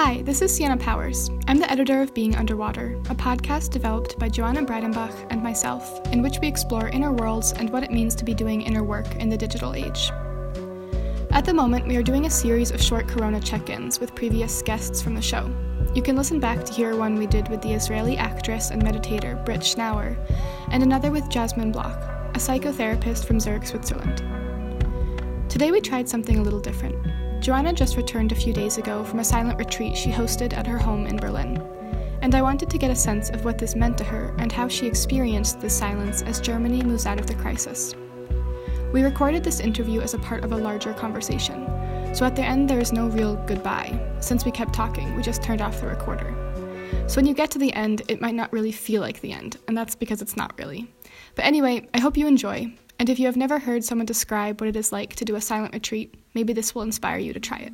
Hi, this is Sienna Powers. I'm the editor of Being Underwater, a podcast developed by Joanna Breidenbach and myself, in which we explore inner worlds and what it means to be doing inner work in the digital age. At the moment, we are doing a series of short Corona check ins with previous guests from the show. You can listen back to hear one we did with the Israeli actress and meditator Brit Schnauer, and another with Jasmine Bloch, a psychotherapist from Zurich, Switzerland. Today we tried something a little different. Joanna just returned a few days ago from a silent retreat she hosted at her home in Berlin, and I wanted to get a sense of what this meant to her and how she experienced this silence as Germany moves out of the crisis. We recorded this interview as a part of a larger conversation, so at the end there is no real goodbye. Since we kept talking, we just turned off the recorder. So when you get to the end, it might not really feel like the end, and that's because it's not really. But anyway, I hope you enjoy, and if you have never heard someone describe what it is like to do a silent retreat, maybe this will inspire you to try it.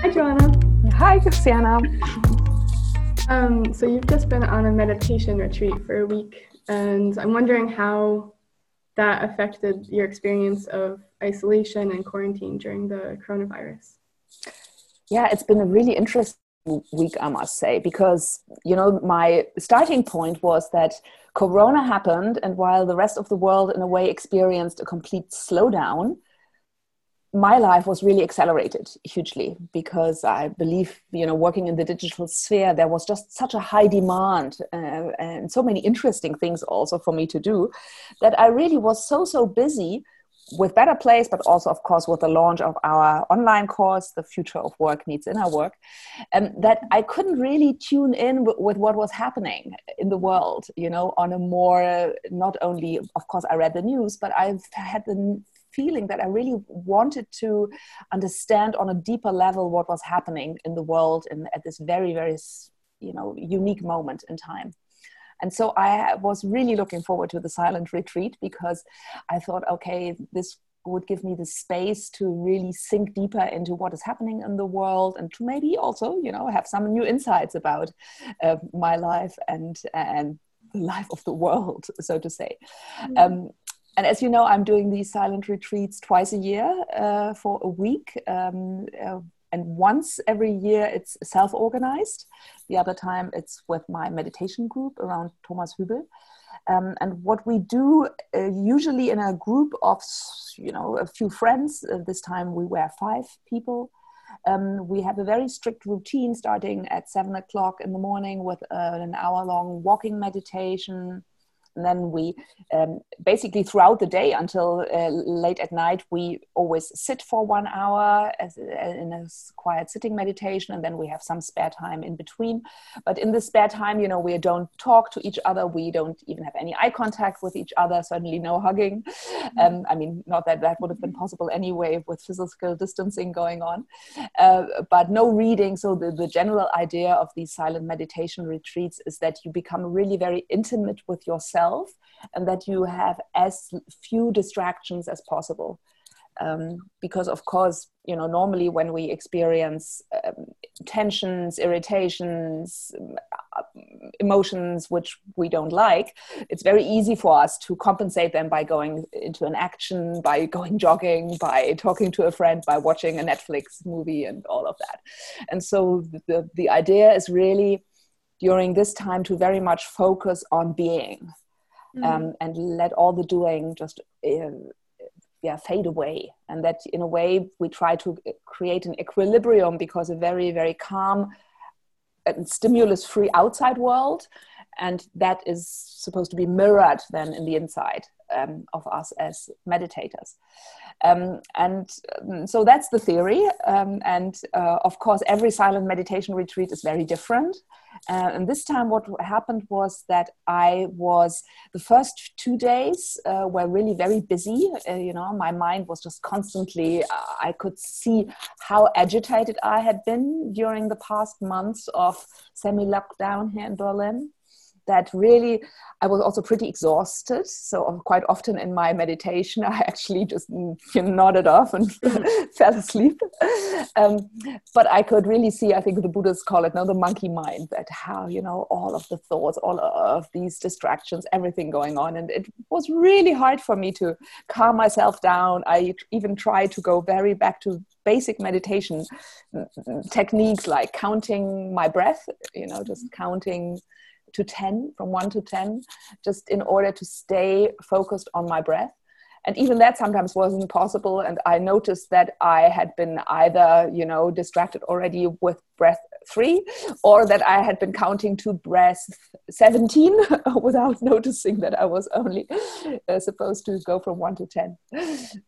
Hi, Joanna. Hi, Christiana. Um, so you've just been on a meditation retreat for a week, and I'm wondering how that affected your experience of isolation and quarantine during the coronavirus yeah, it's been a really interesting week, I must say, because, you know, my starting point was that Corona happened, and while the rest of the world, in a way, experienced a complete slowdown, my life was really accelerated hugely because I believe, you know, working in the digital sphere, there was just such a high demand uh, and so many interesting things also for me to do that I really was so, so busy with Better Place, but also, of course, with the launch of our online course, The Future of Work Needs Inner Work, um, that I couldn't really tune in w- with what was happening in the world, you know, on a more, not only, of course, I read the news, but I've had the feeling that I really wanted to understand on a deeper level what was happening in the world and at this very, very, you know, unique moment in time. And so I was really looking forward to the silent retreat because I thought, okay, this would give me the space to really sink deeper into what is happening in the world and to maybe also, you know, have some new insights about uh, my life and and the life of the world, so to say. Mm-hmm. Um, and as you know, I'm doing these silent retreats twice a year uh, for a week. Um, uh, and once every year it's self-organized the other time it's with my meditation group around thomas Hübl. Um, and what we do uh, usually in a group of you know a few friends uh, this time we were five people. Um, we have a very strict routine starting at seven o'clock in the morning with uh, an hour long walking meditation and then we um, basically throughout the day until uh, late at night we always sit for one hour as, uh, in a quiet sitting meditation and then we have some spare time in between. But in the spare time you know we don't talk to each other. We don't even have any eye contact with each other certainly no hugging. Mm-hmm. um, i mean not that that would have been possible anyway with physical distancing going on. Uh, but no reading. So the, the general idea of these silent meditation retreats is that you become really very intimate with yourself yourself and that you have as few distractions as possible. Um, because of course you know normally when we experience um, tensions irritations uh, emotions which we don't like it's very easy for us to compensate them by going into an action by going jogging by talking to a friend by watching a netflix movie and all of that. And so the, the idea is really during this time to very much focus on being mm-hmm. um, and let all the doing just uh, yeah fade away and that in a way we try to create an equilibrium because a very very calm and stimulus free outside world and that is supposed to be mirrored then in the inside um, of us as meditators um, and um, so that's the theory um, and uh, of course every silent meditation retreat is very different uh, and this time, what happened was that I was the first two days uh, were really very busy. Uh, you know, my mind was just constantly. Uh, I could see how agitated I had been during the past months of semi-lockdown here in Berlin. That really I was also pretty exhausted. So quite often in my meditation, I actually just mm, you know, nodded off and mm-hmm. fell asleep. Um, but I could really see, I think the Buddhists call it now the monkey mind, that how, you know, all of the thoughts, all of these distractions, everything going on. And it was really hard for me to calm myself down. I even tried to go very back to basic meditation mm, mm, techniques like counting my breath, you know, just counting to 10 from 1 to 10 just in order to stay focused on my breath. And even that sometimes wasn't possible and i noticed that i had been either you know distracted already with breath 3 or that i had been counting to breath 17 without noticing that i was only uh, supposed to go from 1 to 10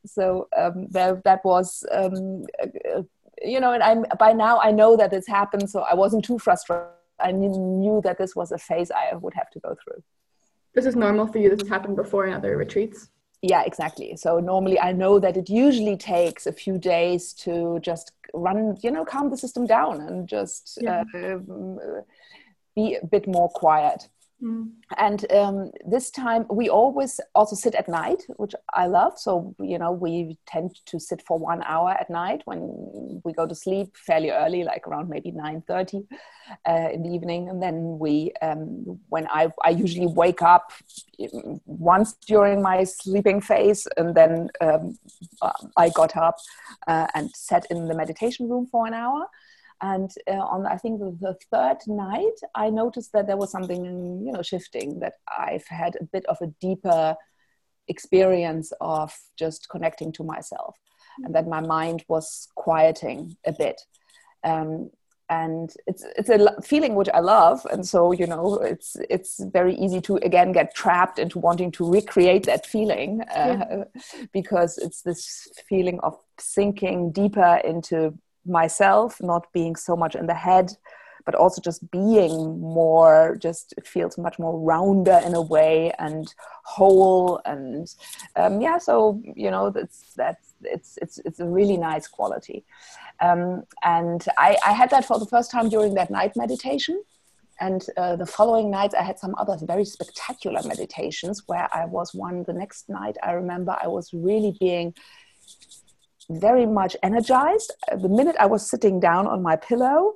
so um, that, that was um, uh, you know and i'm by now i know that this happened so i wasn't too frustrated I knew that this was a phase I would have to go through. This is normal for you. This has happened before in other retreats. Yeah, exactly. So normally I know that it usually takes a few days to just run, you know, calm the system down and just yeah. uh, be a bit more quiet. Mm. And um, this time we always also sit at night, which I love. So, you know, we tend to sit for one hour at night when we go to sleep fairly early, like around maybe 9.30 uh, in the evening. And then we, um, when I, I usually wake up once during my sleeping phase and then um, I got up uh, and sat in the meditation room for an hour and uh, on i think the, the, third night i noticed that there was something you know shifting that i've had a bit of a deeper experience of just connecting to myself and that my mind was quieting a bit um, and it's it's a feeling which I love, and so you know it's it's very easy to again get trapped into wanting to recreate that feeling uh, yeah. because it's this feeling of sinking deeper into myself, not being so much in the head, but also just being more, just it feels much more rounder in a way and whole. And um, yeah, so, you know, that's, that's, it's, it's, it's a really nice quality. Um, and I, I had that for the first time during that night meditation. And uh, the following nights, I had some other very spectacular meditations where I was one the next night. I remember I was really being very much energized. The minute I was sitting down on my pillow,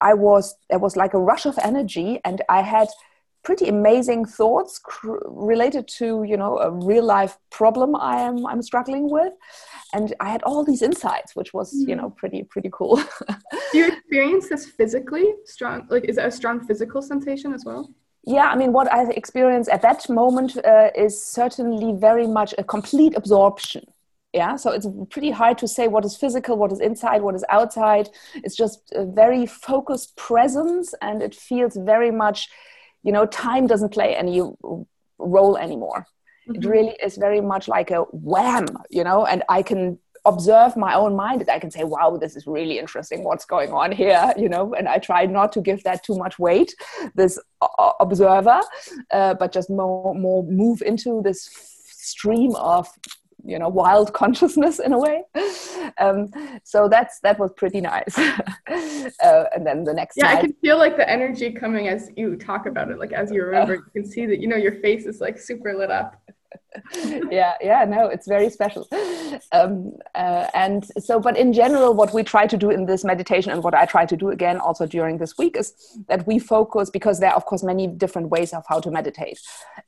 I was there was like a rush of energy, and I had pretty amazing thoughts cr- related to you know a real life problem I am I'm struggling with, and I had all these insights, which was mm. you know pretty pretty cool. Do you experience this physically strong? Like, is it a strong physical sensation as well? Yeah, I mean, what I experienced at that moment uh, is certainly very much a complete absorption yeah so it's pretty hard to say what is physical what is inside what is outside it's just a very focused presence and it feels very much you know time doesn't play any role anymore mm-hmm. it really is very much like a wham you know and i can observe my own mind i can say wow this is really interesting what's going on here you know and i try not to give that too much weight this observer uh, but just more more move into this stream of you know wild consciousness in a way. Um, so that's that was pretty nice. Uh, and then the next yeah i can feel like the energy coming as you talk about it like as you remember you can see that you know your face is like super lit up yeah yeah no it's very special. Um, uh, and so but in general what we try to do in this meditation and what i try to do again also during this week is that we focus because there are of course many different ways of how to meditate.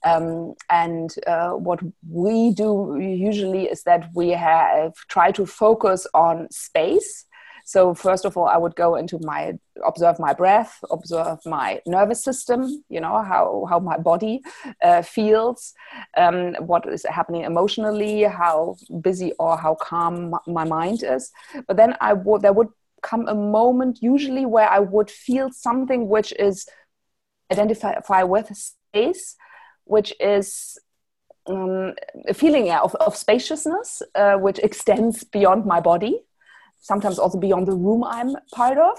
Um, and uh, what we do usually is that we have try to focus on space so first of all, I would go into my observe my breath, observe my nervous system. You know how how my body uh, feels, um, what is happening emotionally, how busy or how calm my mind is. But then I would there would come a moment usually where I would feel something which is identify with space, which is um, a feeling of, of spaciousness, uh, which extends beyond my body sometimes also beyond the room I'm part of.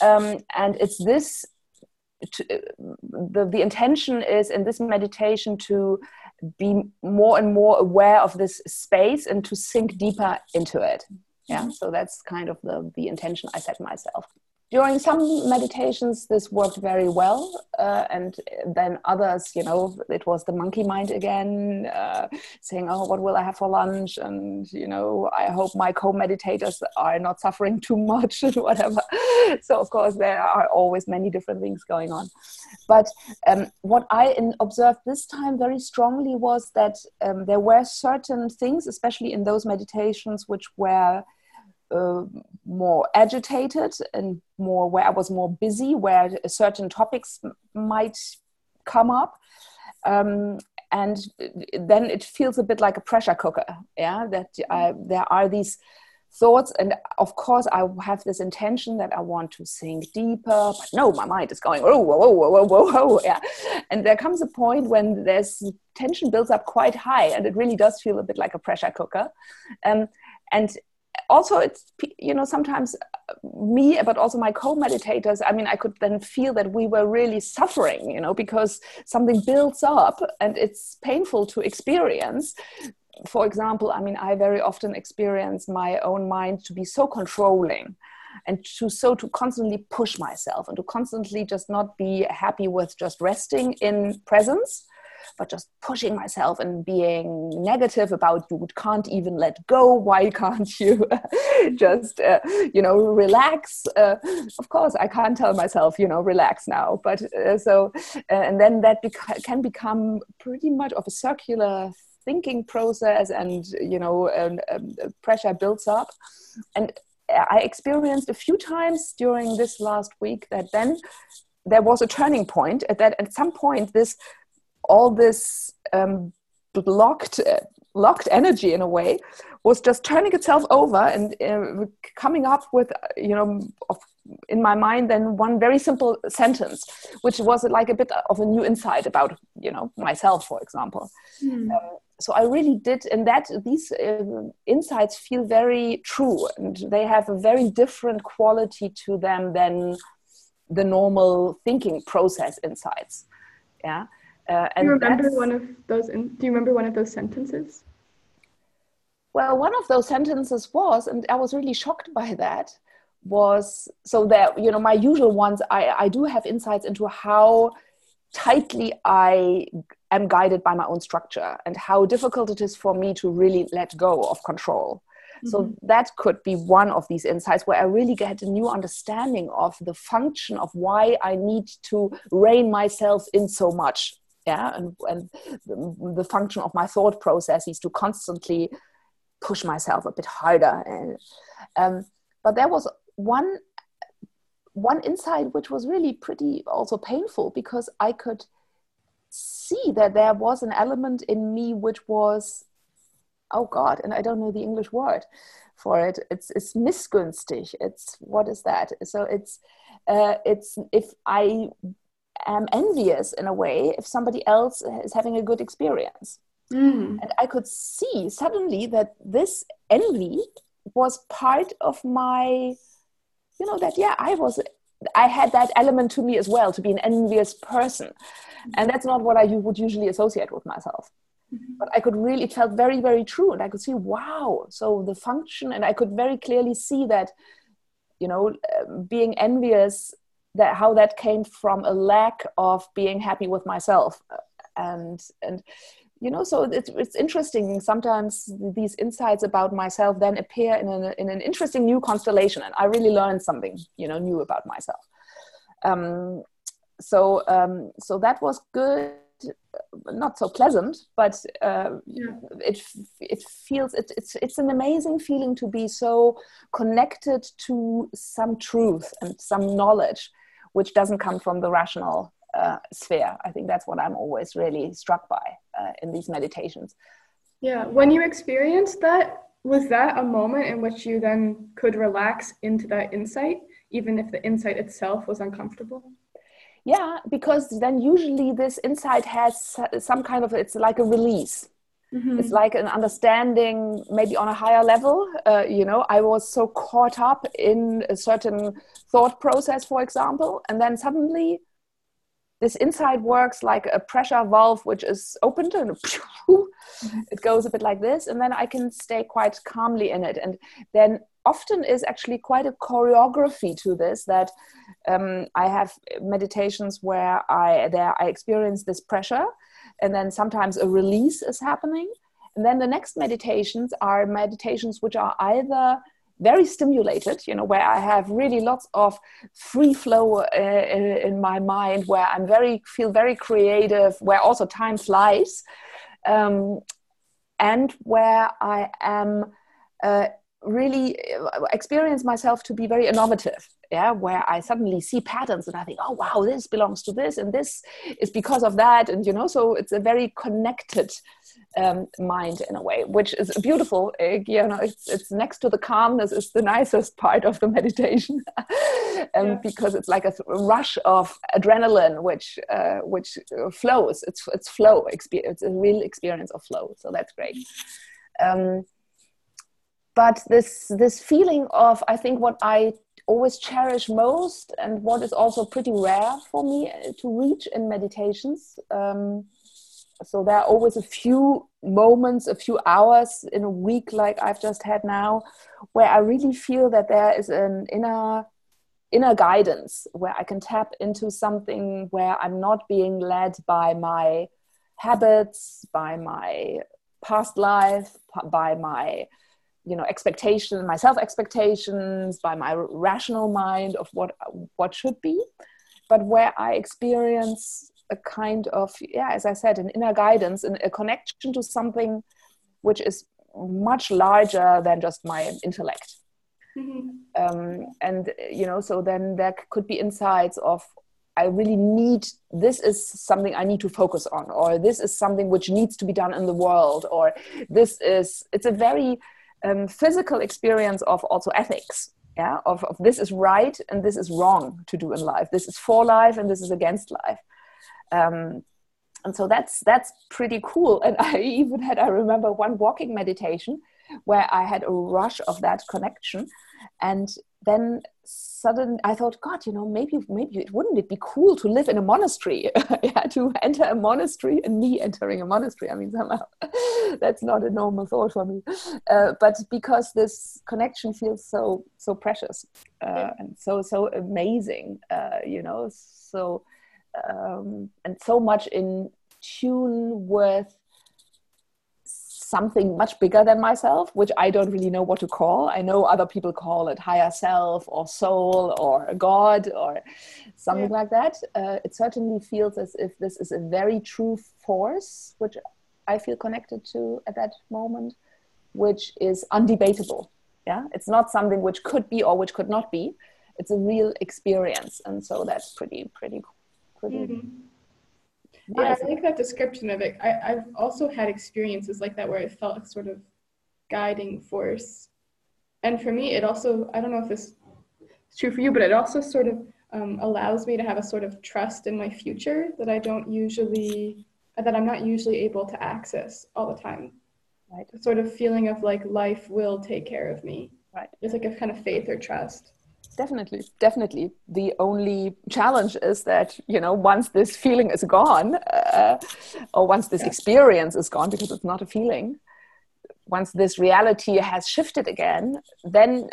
Um, and it's this, to, the, the intention is in this meditation to be more and more aware of this space and to sink deeper into it. Yeah, so that's kind of the, the intention I set myself. During some meditations this worked very well uh, and then others you know it was the monkey mind again uh, saying oh what will i have for lunch? And you know i hope my co-meditators are not suffering too much and whatever. So of course there are always many different things going on. But um, what i observed this time very strongly was that um, there were certain things especially in those meditations which were uh, more agitated and more where I was more busy, where certain topics might come up. Um, and then it feels a bit like a pressure cooker, yeah, that I, there are these thoughts. And of course i have this intention that i want to think deeper but no my mind is going whoa whoa whoa whoa whoa whoa yeah. And there comes a point when there's tension builds up quite high and it really does feel a bit like a pressure cooker. Um, and also it's you know sometimes uh, me but also my co-meditators i mean i could then feel that we were really suffering you know because something builds up and it's painful to experience. For example i mean i very often experience my own mind to be so controlling and to so to constantly push myself and to constantly just not be happy with just resting in presence but just pushing myself and being negative about you can't even let go. Why can't you? Just uh, you know relax. Uh, of course i can't tell myself you know relax now but uh, so uh, and then that beca- can become pretty much of a circular thinking process and you know and, um, pressure builds up. And i experienced a few times during this last week that then there was a turning point at that at some point this all this um, locked locked energy in a way was just turning itself over and uh, coming up with you know of, in my mind then one very simple sentence which was like a bit of a new insight about you know myself for example. Mm. um, so i really did and that these uh, insights feel very true and they have a very different quality to them than the normal thinking process insights. Yeah uh, do you remember one of those? In, do you remember one of those sentences? Well, one of those sentences was, and I was really shocked by that. Was so that you know my usual ones. I I do have insights into how tightly I am guided by my own structure and how difficult it is for me to really let go of control. Mm-hmm. So that could be one of these insights where I really get a new understanding of the function of why I need to rein myself in so much yeah and, and the function of my thought process is to constantly push myself a bit harder and um, but there was one one insight which was really pretty also painful because i could see that there was an element in me which was oh god and i don't know the english word for it. It's it's missgünstig it's what is that? So it's uh, it's if i am envious in a way if somebody else is having a good experience. Mm. And I could see suddenly that this envy was part of my, you know, that, yeah, I was, I had that element to me as well, to be an envious person. And that's not what I would usually associate with myself. Mm-hmm. But I could really, it felt very, very true. And I could see, wow. So the function, and I could very clearly see that, you know, uh, being envious that how that came from a lack of being happy with myself. And and you know so it's, it's interesting. Sometimes these insights about myself then appear in an, in an interesting new constellation and i really learned something you know new about myself. Um, so um, so that was good not so pleasant but uh, yeah. it it feels it, it's it's an amazing feeling to be so connected to some truth and some knowledge which doesn't come from the rational uh, sphere. I think that's what I'm always really struck by uh, in these meditations. Yeah, when you experienced that, was that a moment in which you then could relax into that insight, even if the insight itself was uncomfortable? Yeah, because then usually this insight has some kind of it's like a release. Mm-hmm. It's like an understanding, maybe on a higher level. Uh, you know, I was so caught up in a certain thought process, for example, and then suddenly this inside works like a pressure valve which is opened and it goes a bit like this and then i can stay quite calmly in it and then often is actually quite a choreography to this that um, i have meditations where i there i experience this pressure and then sometimes a release is happening. And then the next meditations are meditations which are either very stimulated you know where i have really lots of free flow uh, in, in, my mind where i'm very feel very creative where also time flies um, and where i am uh, really uh, experience myself to be very innovative yeah where i suddenly see patterns and i think oh wow this belongs to this and this is because of that. And you know so it's a very connected um, mind in a way which is beautiful. Uh, you know it's, it's next to the calmness is the nicest part of the meditation. Um, yeah. because it's like a rush of adrenaline which uh, which flows. It's it's flow experience it's a real experience of flow. So that's great. Um, but this this feeling of i think what i always cherish most and what is also pretty rare for me to reach in meditations. Um, so there are always a few moments, a few hours in a week, like I've just had now, where I really feel that there is an inner inner guidance where I can tap into something where I'm not being led by my habits, by my past life, by my you know expectations my self expectations by my rational mind of what what should be but where i experience a kind of yeah as i said an inner guidance and a connection to something which is much larger than just my intellect mm-hmm. um, and you know so then there could be insights of i really need this is something i need to focus on or this is something which needs to be done in the world or this is it's a very um, physical experience of also ethics yeah of, of this is right and this is wrong to do in life. This is for life and this is against life. Um, and so that's that's pretty cool. And i even had i remember one walking meditation where i had a rush of that connection. And then sudden i thought god you know maybe maybe it wouldn't it be cool to live in a monastery? Yeah to enter a monastery and me entering a monastery. I mean somehow that's not a normal thought for me. Uh, but because this connection feels so so precious uh, and so so amazing uh, you know so um, and so much in tune with something much bigger than myself, which I don't really know what to call. I know other people call it higher self or soul or God or something yeah. like that. Uh, it certainly feels as if this is a very true force, which I feel connected to at that moment, which is undebatable. Yeah, it's not something which could be or which could not be. It's a real experience, and so that's pretty, pretty, pretty. Mm-hmm yeah, I like that description of it. I, I've also had experiences like that where I felt a sort of guiding force. And for me, it also, I don't know if this is true for you, but it also sort of um, allows me to have a sort of trust in my future that I don't usually, that I'm not usually able to access all the time. Right. A sort of feeling of like life will take care of me. Right. It's like a kind of faith or trust definitely definitely the only challenge is that you know once this feeling is gone uh, or once this experience is gone because it's not a feeling once this reality has shifted again then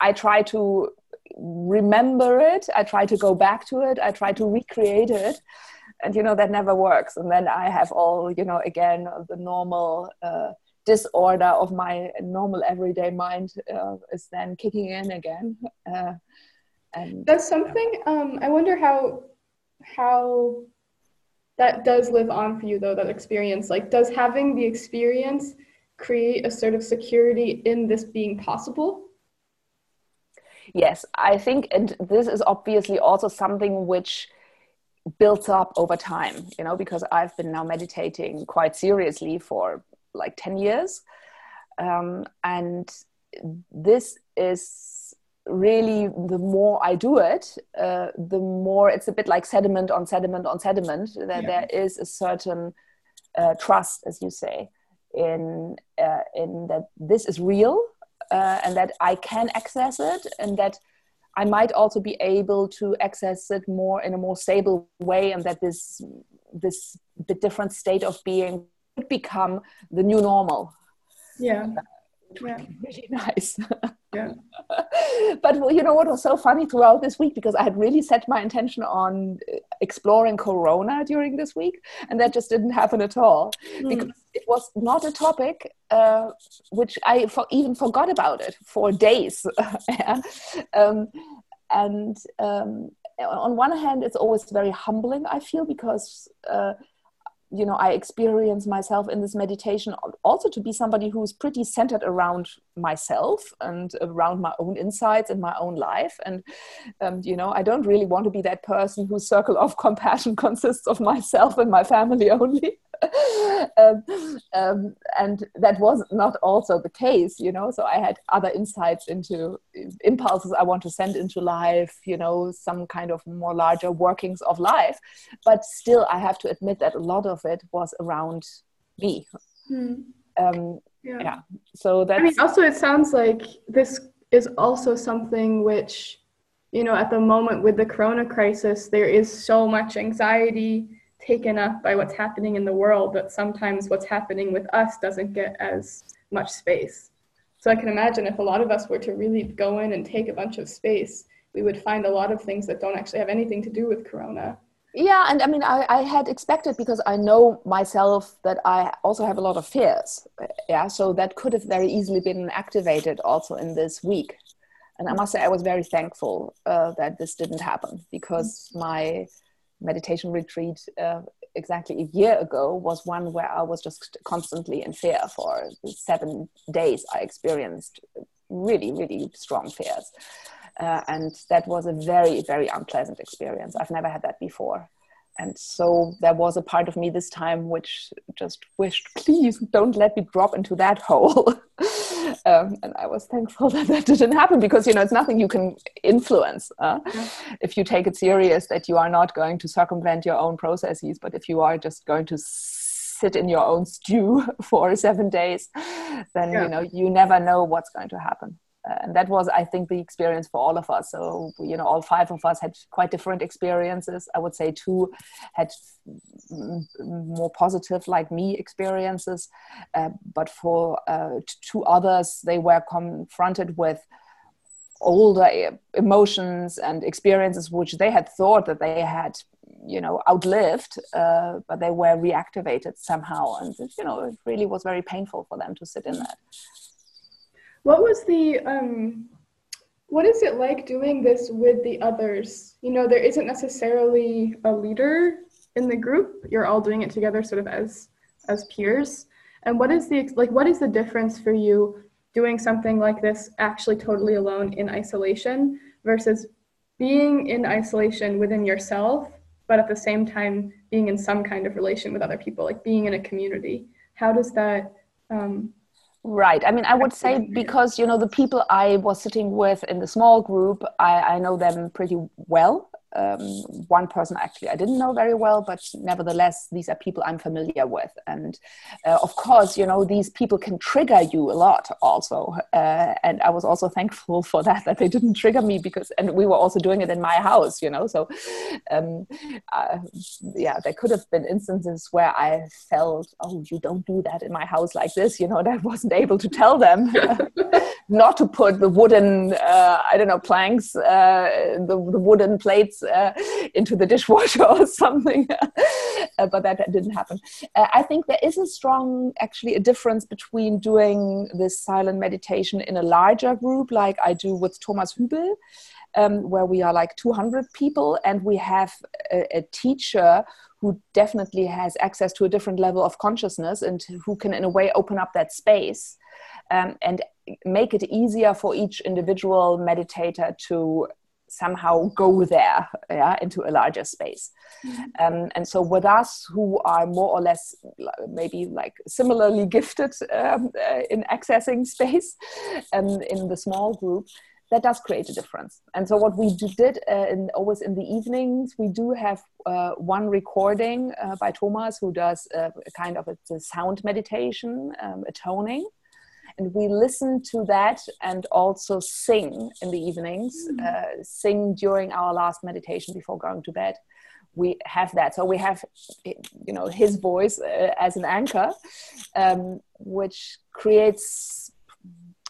i try to remember it i try to go back to it i try to recreate it and you know that never works. And then i have all you know again the normal uh, disorder of my normal everyday mind uh, is then kicking in again. Uh, and that's something. Um, I wonder how how that does live on for you though. That experience, like, does having the experience create a sort of security in this being possible? Yes, I think, and this is obviously also something which builds up over time you know because i've been now meditating quite seriously for like 10 years. Um, and this is really the more I do it, uh, the more it's a bit like sediment on sediment on sediment, that yeah. there is a certain uh, trust, as you say, in, uh, in that this is real uh, and that I can access it and that I might also be able to access it more in a more stable way, and that this this the different state of being would become the new normal. Yeah, yeah. really nice. Yeah. but you know what was so funny throughout this week because I had really set my intention on exploring Corona during this week, and that just didn't happen at all mm. because it was not a topic uh, which I for, even forgot about it for days. um, and um, on one hand, it's always very humbling. I feel because. Uh, you know i experience myself in this meditation also to be somebody who's pretty centered around myself and around my own insights and my own life. And um, you know i don't really want to be that person whose circle of compassion consists of myself and my family only um, um, and that was not also the case you know so i had other insights into impulses i want to send into life you know some kind of more larger workings of life but still i have to admit that a lot of it was around me hmm. um, yeah. yeah so that i mean also it sounds like this is also something which you know at the moment with the corona crisis there is so much anxiety taken up by what's happening in the world that sometimes what's happening with us doesn't get as much space. So I can imagine if a lot of us were to really go in and take a bunch of space, we would find a lot of things that don't actually have anything to do with corona. Yeah, and I mean, I, I had expected because I know myself that I also have a lot of fears. Yeah, so that could have very easily been activated also in this week. And I must say, I was very thankful uh, that this didn't happen because my meditation retreat uh, exactly a year ago was one where I was just constantly in fear for seven days. I experienced really, really strong fears. Uh, and that was a very, very unpleasant experience. I've never had that before. And so there was a part of me this time which just wished, please don't let me drop into that hole. um, and I was thankful that that didn't happen because you know it's nothing you can influence. Uh? Yeah. If you take it serious that you are not going to circumvent your own processes, but if you are just going to sit in your own stew for seven days, then yeah. you know you never know what's going to happen. Uh, and that was i think the experience for all of us. So you know all five of us had quite different experiences. I would say two had more positive like me experiences. Uh, but for uh, two others they were confronted with older emotions and experiences which they had thought that they had you know outlived uh, but they were reactivated somehow. And you know it really was very painful for them to sit in that what was the um, what is it like doing this with the others? You know, there isn't necessarily a leader in the group. You're all doing it together, sort of as as peers. And what is the like? What is the difference for you doing something like this actually totally alone in isolation versus being in isolation within yourself, but at the same time being in some kind of relation with other people, like being in a community? How does that um, Right. I mean, I would say because, you know, the people I was sitting with in the small group, I, I know them pretty well um, one person actually I didn't know very well, but nevertheless, these are people I'm familiar with. And uh, of course, you know, these people can trigger you a lot also. Uh, and I was also thankful for that, that they didn't trigger me because, and we were also doing it in my house, you know. So, um, uh, yeah, there could have been instances where I felt, oh, you don't do that in my house like this, you know, that I wasn't able to tell them. not to put the wooden, uh, I don't know, planks, uh, the, the, wooden plates uh, into the dishwasher or something. Uh, but that, didn't happen. Uh, I think there is a strong, actually, a difference between doing this silent meditation in a larger group, like I do with Thomas Hübl. Um, where we are like 200 people and we have a, a teacher who definitely has access to a different level of consciousness and who can in a way open up that space um, and make it easier for each individual meditator to somehow go there yeah, into a larger space. Mm-hmm. um, and so with us who are more or less maybe like similarly gifted um, uh, in accessing space um, in the small group that does create a difference. And so what we did uh, in, always in the evenings we do have uh, one recording uh, by thomas who does uh, a kind of a, a sound meditation um, a toning and we listen to that and also sing in the evenings mm. uh, sing during our last meditation before going to bed we have that so we have you know his voice uh, as an anchor um, which creates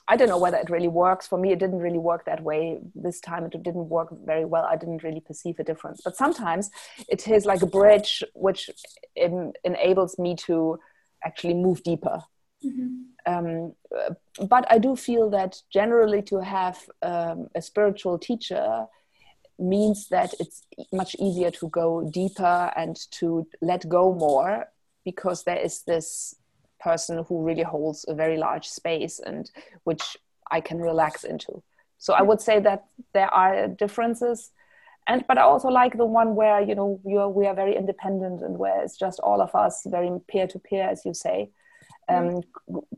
I don't know whether it really works. For me, it didn't really work that way this time. It didn't work very well. I didn't really perceive a difference. But sometimes it is like a bridge which enables me to actually move deeper. Mm-hmm. Um, but I do feel that generally to have um, a spiritual teacher means that it's much easier to go deeper and to let go more because there is this person who really holds a very large space and which I can relax into. So I would say that there are differences. And but I also like the one where you know are, we are very independent and where it's just all of us very peer to peer, as you say, um,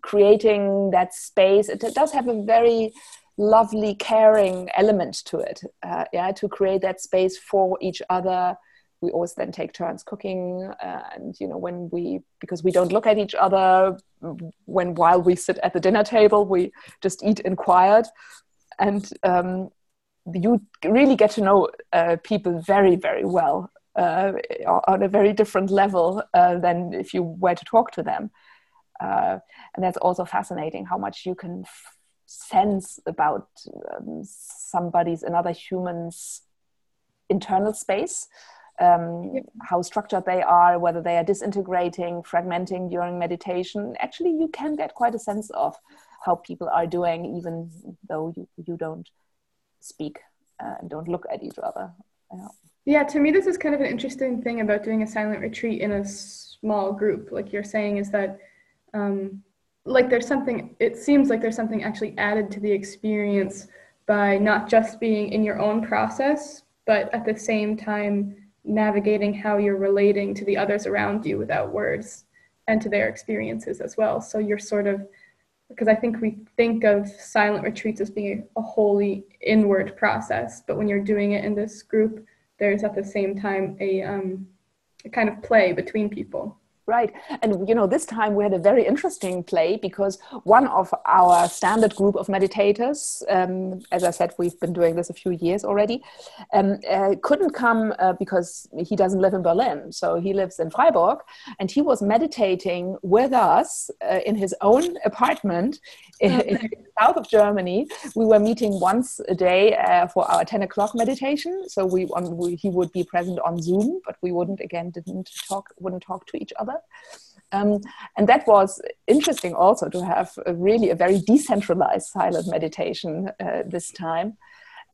creating that space. It, it, does have a very lovely, caring element to it. Uh, yeah, to create that space for each other we always then take turns cooking uh, and you know when we because we don't look at each other when while we sit at the dinner table we just eat in quiet and um, you really get to know uh, people very very well uh, on a very different level uh, than if you were to talk to them uh, and that's also fascinating how much you can f- sense about um, somebody's another human's internal space um, how structured they are, whether they are disintegrating, fragmenting during meditation. Actually, you can get quite a sense of how people are doing, even though you, you don't speak uh, and don't look at each other. Yeah. yeah, to me, this is kind of an interesting thing about doing a silent retreat in a small group, like you're saying, is that. Um, like there's something it seems like there's something actually added to the experience by not just being in your own process but at the same time navigating how you're relating to the others around you without words and to their experiences as well. So you're sort of, because I think we think of silent retreats as being a wholly inward process, but when you're doing it in this group, there's at the same time a, um, a kind of play between people. Right. And, you know, this time we had a very interesting play because one of our standard group of meditators, um, as I said, we've been doing this a few years already, um, uh, couldn't come uh, because he doesn't live in Berlin. So he lives in Freiburg and he was meditating with us uh, in his own apartment in, in, the south of Germany. We were meeting once a day uh, for our 10 o'clock meditation. So we, on, we, he would be present on Zoom, but we wouldn't, again, didn't talk, wouldn't talk to each other. Um, and that was interesting also to have a really a very decentralized silent meditation uh, this time.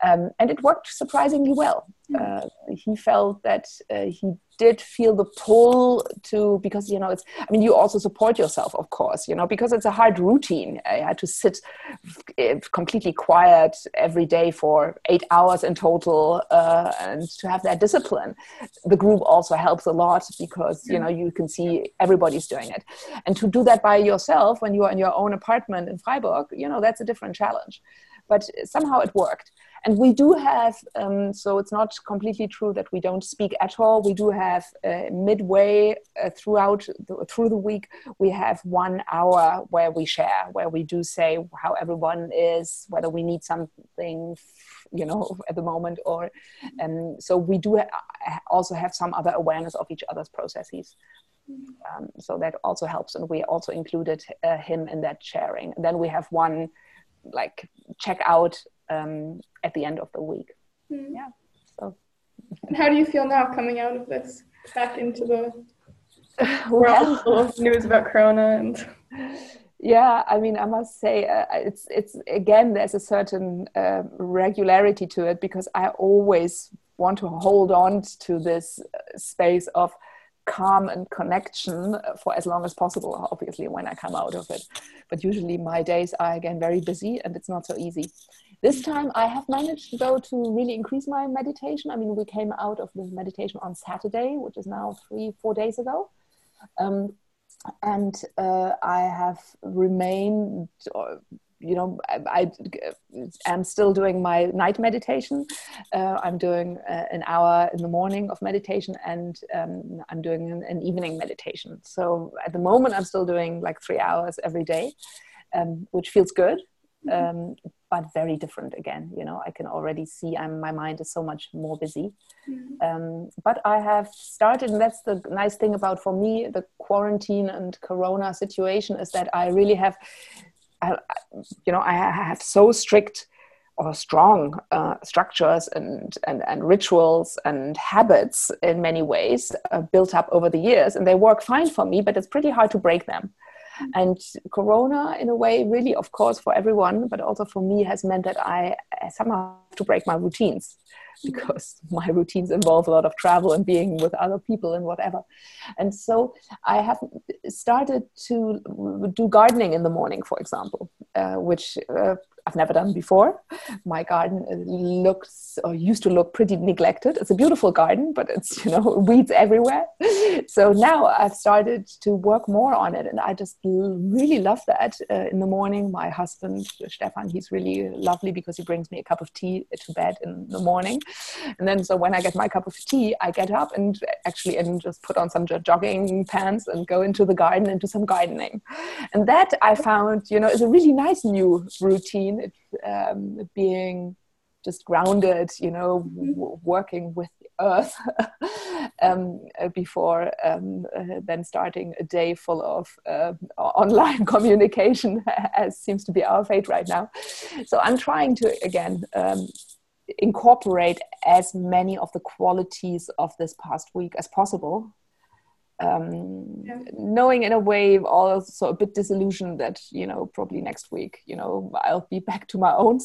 Um, and it worked surprisingly well. Hmm. Uh, he felt that uh, he did feel the pull to because you know it's i mean you also support yourself of course you know because it's a hard routine. I had to sit completely quiet every day for eight hours in total uh, and to have that discipline. The group also helps a lot because you know you can see everybody's doing it. And to do that by yourself when you are in your own apartment in freiburg you know that's a different challenge. But somehow it worked and we do have um, so it's not completely true that we don't speak at all. We do have uh, midway uh, throughout the, through the week we have one hour where we share where we do say how everyone is whether we need something you know at the moment or um, so we do ha- also have some other awareness of each other's processes. Um, so that also helps and we also included uh, him in that sharing. And then we have one like check out um, at the end of the week. Mm. Yeah. So. And how do you feel now coming out of this back into the world full of news about Corona and? Yeah, I mean, I must say, uh, it's it's again, there's a certain uh, regularity to it because I always want to hold on to this uh, space of calm and connection for as long as possible obviously when i come out of it but usually my days are again very busy and it's not so easy this time I have managed though to really increase my meditation. I mean, we came out of the meditation on Saturday, which is now three, four days ago. Um, and uh, I have remained, uh, you know, I, I, am still doing my night meditation. Uh, I'm doing uh, an hour in the morning of meditation and um, I'm doing an, an, evening meditation. So at the moment, I'm still doing like three hours every day um, which feels good. Mm-hmm. Um, but very different again. You know, I can already see I'm, my mind is so much more busy. Mm-hmm. Um, but I have started, and that's the nice thing about for me the quarantine and Corona situation is that I really have, I, you know, I have so strict or strong uh, structures and, and, and rituals and habits in many ways uh, built up over the years, and they work fine for me. But it's pretty hard to break them. And Corona, in a way, really, of course, for everyone, but also for me, has meant that I somehow have to break my routines because my routines involve a lot of travel and being with other people and whatever. And so I have started to do gardening in the morning, for example, uh, which uh, I've never done before. My garden looks or used to look pretty neglected. It's a beautiful garden, but it's you know weeds everywhere. So now I've started to work more on it, and I just really love that. Uh, in the morning, my husband Stefan, he's really lovely because he brings me a cup of tea to bed in the morning, and then so when I get my cup of tea, I get up and actually and just put on some jogging pants and go into the garden and do some gardening, and that I found you know is a really nice new routine. It um, being just grounded, you know, w- working with the earth um, before um, uh, then starting a day full of uh, online communication, as seems to be our fate right now. So I'm trying to again um, incorporate as many of the qualities of this past week as possible. Um, yeah. knowing in a way also a bit disillusioned that you know probably next week you know I'll be back to my own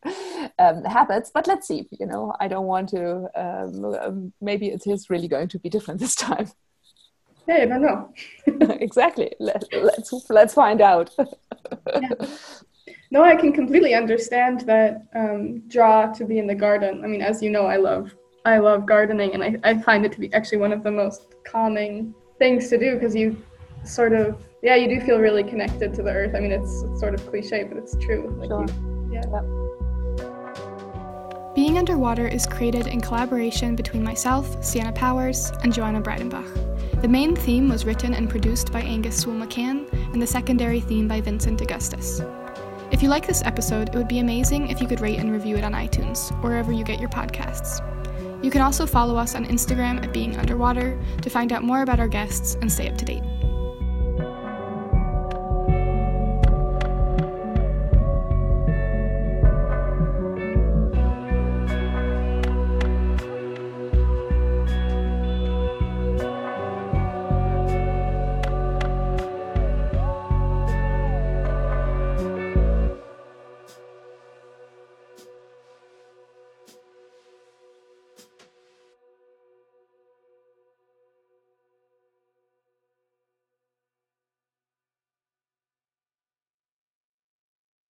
um, habits. But let's see you know I don't want to um, um maybe it is really going to be different this time. Hey I don't know. Exactly. Let, let's let's find out. Yeah. no I can completely understand that um, draw to be in the garden I mean as you know I love I love gardening, and I, I find it to be actually one of the most calming things to do because you sort of yeah you do feel really connected to the earth. I mean it's, it's sort of cliche, but it's true. Like sure. you, yeah. Being Underwater is created in collaboration between myself, Sienna Powers, and Joana Breidenbach. The main theme was written and produced by Angus Sewell McCann, and the secondary theme by Vincent Augustus. If you like this episode, it would be amazing if you could rate and review it on iTunes, wherever you get your podcasts. You can also follow us on Instagram at Being Underwater to find out more about our guests and stay up to date.